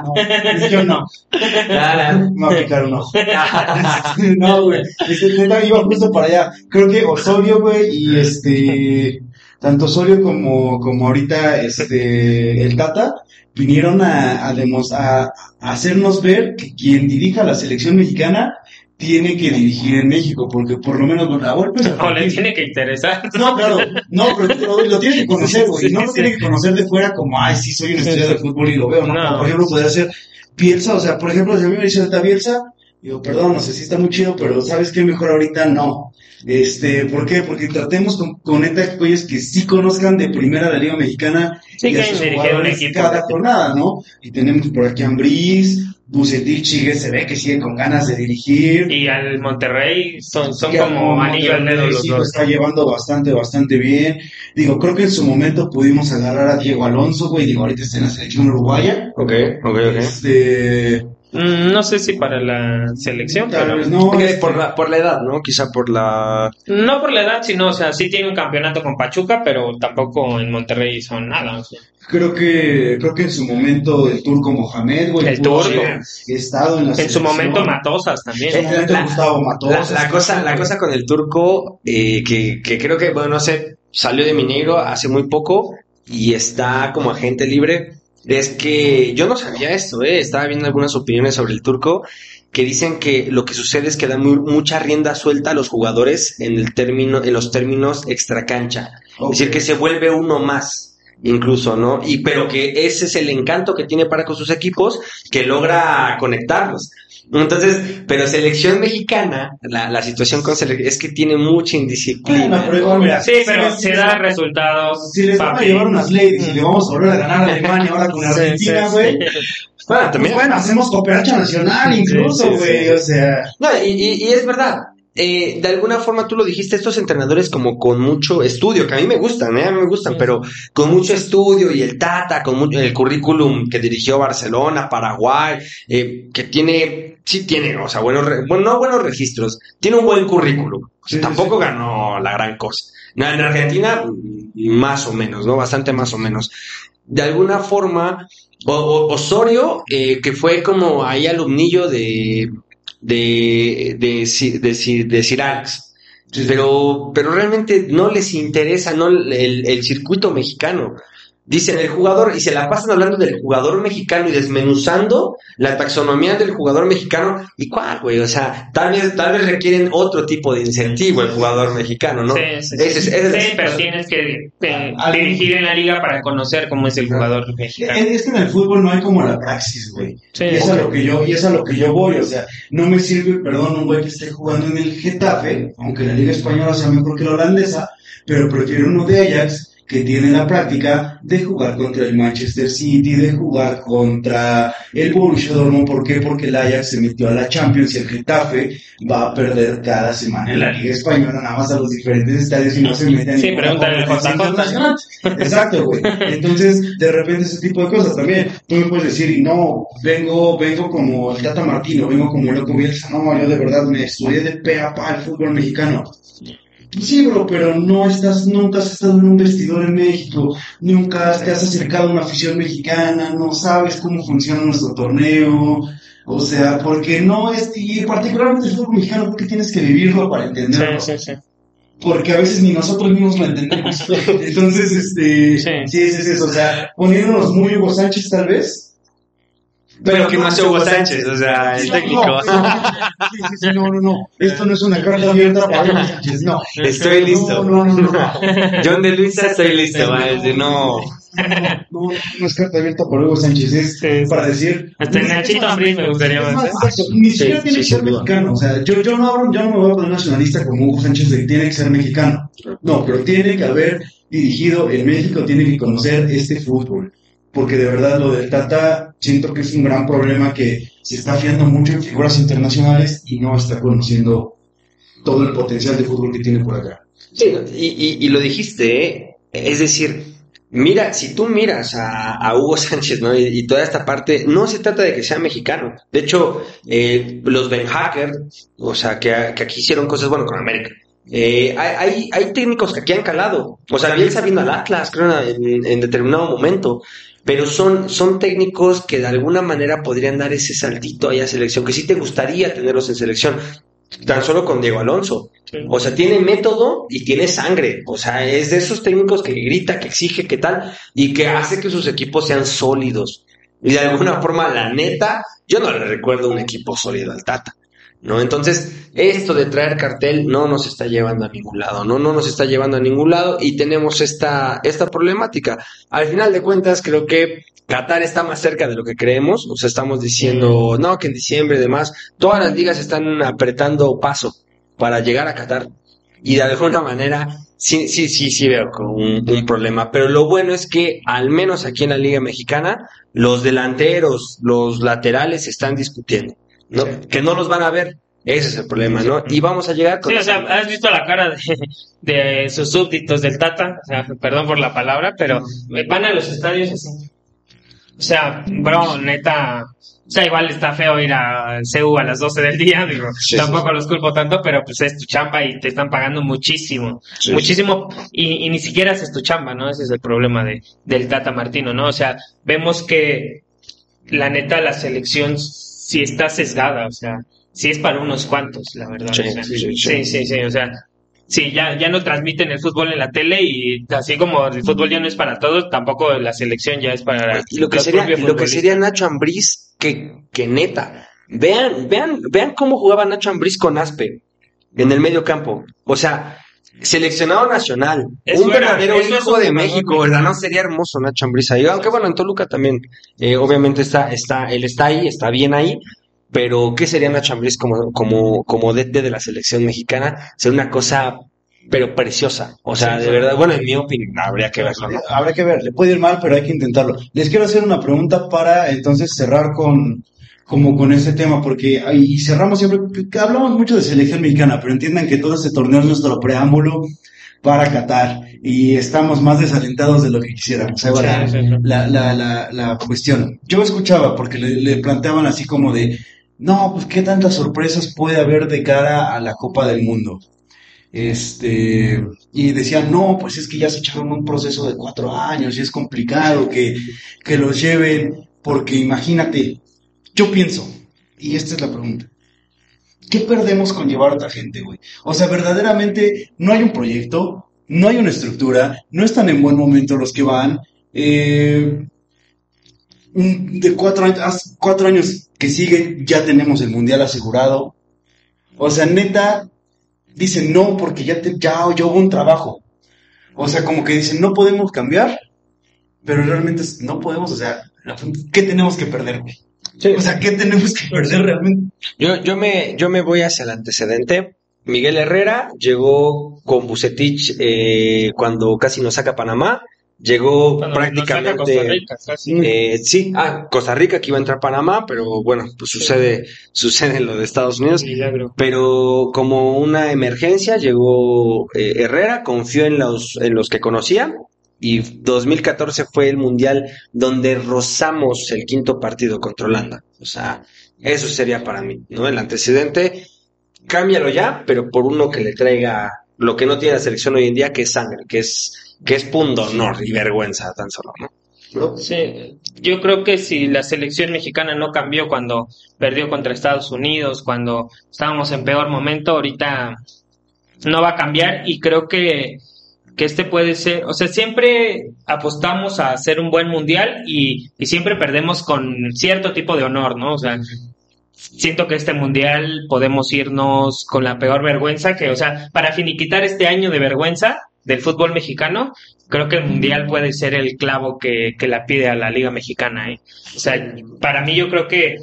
No, yo no. A picar un ojo. no, güey. Este, neta, iba justo para allá. Creo que Osorio, güey, y este. Tanto Osorio como, como ahorita este, el Tata vinieron a, a, demos- a, a hacernos ver que quien dirija la selección mexicana tiene que dirigir en México, porque por lo menos con la golpe O le tiene que interesar. no, claro, no, pero lo, lo tiene que conocer, güey. Sí, No lo sí. tiene que conocer de fuera como, ay, sí, soy un estudiante de fútbol y lo veo, ¿no? No. Como, por ejemplo, podría ser Bielsa, o sea, por ejemplo, si a mí me dice Bielsa, digo, perdón, no sé si está muy chido, pero ¿sabes qué? Mejor ahorita no. Este, ¿por qué? Porque tratemos con, con neta güeyes que sí conozcan de primera la Liga Mexicana Sí, y a que dirigido un equipo. cada jornada, ¿no? Y tenemos por aquí a Ambriz, Bucetich, que se ve que sigue con ganas de dirigir. Y al Monterrey son, son como a anillo al dedo los sí lo está llevando bastante, bastante bien. Digo, creo que en su momento pudimos agarrar a Diego Alonso, güey. Digo, ahorita está en la selección uruguaya. Ok, ok, ok. Este, No sé si para la selección, Tal pero vez no. Este, por, la, por la edad, ¿no? Quizá por la... no por la edad, sino, o sea, sí tiene un campeonato con Pachuca, pero tampoco en Monterrey hizo nada. o sea. Creo que, creo que en su momento el turco Mohamed, güey, El turco. estado en la En su momento Matosas también. En su momento La- Gustavo La, Matosas. la cosa, la cosa con el turco, eh, que, que creo que, bueno, no sé, salió de Mineiro hace muy poco y está como agente libre, es que yo no sabía esto, eh, estaba viendo algunas opiniones sobre el turco que dicen que lo que sucede es que da muy- mucha rienda suelta a los jugadores en el término, en los términos extracancha. Ok. Es decir, que se vuelve uno más, incluso, ¿no? Y pero que ese es el encanto que tiene para con sus equipos, que logra conectarlos. Entonces, pero selección mexicana, la, la situación con selección es que tiene mucha indisciplina. Bueno, pero igual, mira, Sí, pero si se les- da resultados. Si les van a llevar unas ladies y le vamos a volver a ganar a Alemania ahora con Argentina, sí, güey. sí. Bueno, Pues también. bueno, hacemos cooperacha nacional incluso, Sí, sí, güey. sí. O sea, No, y, y- y es verdad. Eh, de alguna forma tú lo dijiste, estos entrenadores como con mucho estudio, que a mí me gustan, ¿eh? a mí me gustan, pero con mucho estudio y el Tata, con mucho, el currículum que dirigió Barcelona, Paraguay, eh, que tiene, sí tiene, o sea, buenos, bueno, no buenos registros, tiene un buen currículum. O sea, Sí, sí, tampoco ganó la gran cosa. No, en Argentina, más o menos, ¿no? Bastante más o menos. De alguna forma, o- o- Osorio, eh, que fue como ahí alumnillo de, de, de, de, de Sir Alex. Pero, pero realmente no les interesa no el, el circuito mexicano. Dicen el jugador, y se la pasan hablando del jugador mexicano y desmenuzando la taxonomía del jugador mexicano. ¿Y cuál, güey? O sea, tal vez, tal vez requieren otro tipo de incentivo el jugador mexicano, ¿no? Sí, sí, sí. Ese es- ese es- Sí, pero tienes que eh, Al- dirigir en la liga para conocer cómo es el jugador mexicano. es que en el fútbol no hay como la praxis, güey. Sí, y es a lo que yo, y es a lo que yo voy, o sea, no me sirve, perdón, un güey que esté jugando en el Getafe, aunque la liga española sea mejor que la holandesa, pero prefiero uno de Ajax que tiene la práctica de jugar contra el Manchester City, de jugar contra el Borussia Dortmund, ¿por qué? Porque el Ajax se metió a la Champions y el Getafe va a perder cada semana en la liga española, nada más a los diferentes estadios y no se meten en Sí, pregúntale internacional. Exacto, güey. Entonces, de repente ese tipo de cosas también. Tú me puedes decir, y no, vengo, vengo como el Tata Martino, vengo como Loco Bielsa. No, yo de verdad me estudié de pe a pa el fútbol mexicano. Sí, bro, pero no estás, nunca has estado en un vestidor en México, nunca te has acercado a una afición mexicana, no sabes cómo funciona nuestro torneo, o sea, porque no es, y particularmente el fútbol mexicano, porque tienes que vivirlo para entenderlo Sí, sí, sí. porque a veces ni nosotros mismos lo entendemos. Entonces, este, Sí. sí, sí, sí, o sea, poniéndonos muy Hugo Sánchez tal vez. Pero que no sea Hugo Sánchez, o sea, el técnico. no, sí, sí, sí, no, no, no. Esto no es una carta abierta para Hugo Sánchez, no. Estoy listo. No, no, no. John de Luisa, estoy listo. Va decir, no. No, no es carta abierta para Hugo Sánchez, es para decir. Hasta Nachito Ambriz me gustaría más. ¿eh? Ni siquiera Sí, tiene que ser mexicano. O sea, yo, yo, no, yo no me voy a poner nacionalista como Hugo Sánchez de que tiene que ser mexicano. No, pero tiene que haber dirigido en México, tiene que conocer este fútbol. Porque de verdad lo del Tata siento que es un gran problema que se está fiando mucho en figuras internacionales y no está conociendo todo el potencial de fútbol que tiene por acá. Sí, y, y, y lo dijiste, ¿eh? Es decir, mira, si tú miras a, Hugo Sánchez, ¿no? Y, toda esta parte, no se trata de que sea mexicano. De hecho, eh, los Ben Hacker, o sea, que, que aquí hicieron cosas, bueno, con América. Eh, hay, hay, técnicos que aquí han calado. O sea, Bielsa vino al Atlas, creo, en, en determinado momento. Pero son, son técnicos que de alguna manera podrían dar ese saltito ahí a selección, que sí te gustaría tenerlos en selección. Tan solo con Diego Alonso. O sea, tiene método y tiene sangre. O sea, es de esos técnicos que grita, que exige, que tal, y que hace que sus equipos sean sólidos. Y de alguna forma, la neta, yo no le recuerdo un equipo sólido al Tata. ¿No? Entonces, esto de traer cartel no nos está llevando a ningún lado, no, no nos está llevando a ningún lado y tenemos esta, esta problemática. Al final de cuentas, creo que Qatar está más cerca de lo que creemos, o sea, estamos diciendo, no, que en diciembre y demás, todas las ligas están apretando paso para llegar a Qatar. Y de alguna manera, sí, sí, sí, sí veo un, un problema. Pero lo bueno es que, al menos aquí en la Liga Mexicana, los delanteros, los laterales están discutiendo. ¿No? Que no los van a ver. Ese es el problema, ¿no? Y vamos a llegar con... Sí, o sea, has visto la cara de, de sus súbditos del Tata, o sea, perdón por la palabra, pero van a los estadios así. O sea, bro, neta, o sea, igual está feo ir a CEU a las 12 del día, digo, Sí, tampoco los culpo tanto, pero pues es tu chamba y te están pagando muchísimo, Sí. muchísimo, y, y ni siquiera es tu chamba, ¿no? Ese es el problema de, del Tata Martino, ¿no? O sea, vemos que la neta la selección sí está sesgada, o sea, sí es para unos cuantos, la verdad. Sí, o sea, sí, sí. sí, sí, sí, o sea, sí, ya, ya no transmiten el fútbol en la tele y así como el fútbol ya no es para todos, tampoco la selección ya es para Y lo que sería, lo que sería Nacho Ambriz, que, que neta. Vean, vean, vean cómo jugaba Nacho Ambriz con Aspe en el medio campo. O sea, seleccionado nacional, un verdadero hijo un de México. ¿verdad? No sería hermoso Nacho Ambriz ahí. Aunque bueno, en Toluca también, eh, obviamente está, está, él está ahí, está bien ahí. Pero, ¿qué sería Nacho Ambriz como, como, como DT de la selección mexicana? Sería una cosa, pero preciosa. O sea, Sí, de sí. verdad, bueno, en mi opinión, habría que verlo, ¿no? Habrá que ver, le puede ir mal, pero hay que intentarlo. Les quiero hacer una pregunta para entonces cerrar con como con este tema, porque y cerramos siempre, hablamos mucho de selección mexicana, pero entiendan que todo este torneo es nuestro preámbulo para Qatar y estamos más desalentados de lo que quisiéramos. Ahí va sí. la, la, la, la cuestión. Yo escuchaba porque le, le planteaban así como de, no, pues qué tantas sorpresas puede haber de cara a la Copa del Mundo. Este, y decían, no, pues es que ya se echaron un proceso de cuatro años y es complicado que, que los lleven, porque imagínate, yo pienso, y esta es la pregunta, ¿qué perdemos con llevar a otra gente, güey? O sea, verdaderamente no hay un proyecto, no hay una estructura, no están en buen momento los que van, eh, de cuatro años, cuatro años que siguen, ya tenemos el mundial asegurado. O sea, neta, dicen no, porque ya, te, ya, ya hubo un trabajo. O sea, como que dicen, no podemos cambiar, pero realmente no podemos, o sea, ¿qué tenemos que perder, güey? O sea, ¿qué tenemos que perder realmente? Yo, yo, me, yo me voy hacia el antecedente. Miguel Herrera llegó con Bucetich eh, cuando casi nos saca Panamá. Llegó saca Costa prácticamente. Rica, casi. eh, sí, ah, Costa Rica que iba a entrar Panamá, pero bueno, pues sucede, sucede lo de Estados Unidos. Milagro. Pero como una emergencia llegó eh, Herrera, confió en los, en los que conocía y 2014 fue el mundial donde rozamos el quinto partido contra Holanda. O sea, eso sería para mí, ¿no? El antecedente, cámbialo ya, pero por uno que le traiga lo que no tiene la selección hoy en día, que es sangre, que es, que es punto honor y vergüenza tan solo, ¿no? Sí, yo creo que si la selección mexicana no cambió cuando perdió contra Estados Unidos, cuando estábamos en peor momento, ahorita no va a cambiar y creo que, que este puede ser, o sea, siempre apostamos a hacer un buen mundial y, y siempre perdemos con cierto tipo de honor, ¿no? O sea, siento que este mundial podemos irnos con la peor vergüenza que, o sea, para finiquitar este año de vergüenza del fútbol mexicano, creo que el mundial puede ser el clavo que, que la pide a la liga mexicana, ¿eh? O sea, para mí yo creo que,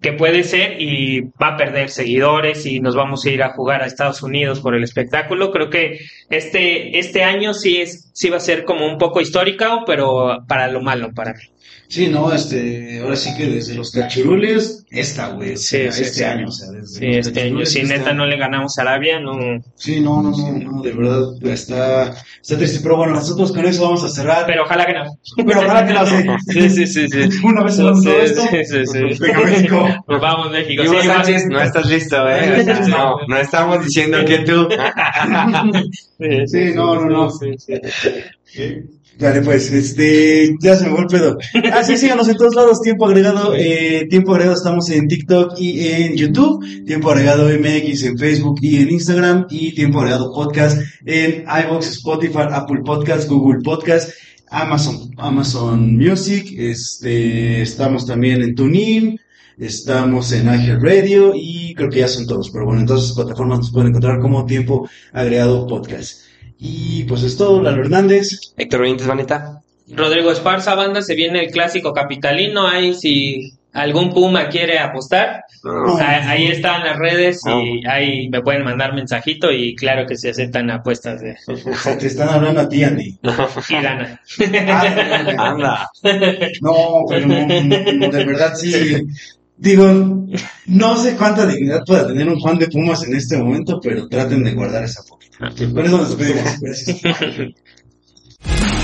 que puede ser y va a perder seguidores y nos vamos a ir a jugar a Estados Unidos por el espectáculo. Creo que este, este año sí es, sí va a ser como un poco histórico, pero para lo malo para mí. Sí, no, este, ahora sí que desde los cachirules, esta, güey, o sea, Sí, sí, este sí. año, o sea, desde Sí, este año, cachirules si neta no le ganamos a Arabia, no. Sí, no, no, no, no, de verdad, está, está triste, pero bueno, nosotros con eso vamos a cerrar. Pero ojalá que no. Pero ojalá que no. Sí, sí, sí, sí. Una vez hablando todo esto, Sí, sí, sí. venga México. Vamos, México. Sí, Sánchez, no estás listo, ¿eh? No, no estamos diciendo que tú. Sí, no, no, no. Sí, sí. Dale, pues, este, ya se me fue el pedo. Ah, sí, síganos en todos lados, tiempo agregado, eh, tiempo agregado estamos en TikTok y en YouTube, tiempo agregado MX en Facebook y en Instagram, y tiempo agregado podcast en iVoox, Spotify, Apple Podcast, Google Podcast, Amazon, Amazon Music, este, estamos también en TuneIn, estamos en iHeart Radio y creo que ya son todos, pero bueno, en todas esas plataformas nos pueden encontrar como tiempo agregado podcast. Y pues es todo, Lalo Hernández. Héctor Benítez Vaneta. Rodrigo Esparza, banda, se viene el clásico capitalino. Ahí si algún Puma quiere apostar, No. ahí ahí están las redes No. y ahí me pueden mandar mensajito y claro que se aceptan apuestas de Te están hablando a ti, Andy. y gana. Ah, Anda. No, pero no, no, de verdad sí. Digo, no sé cuánta dignidad pueda tener un fan de Pumas en este momento, pero traten de guardar esa poquita. Por eso nos despedimos. Gracias.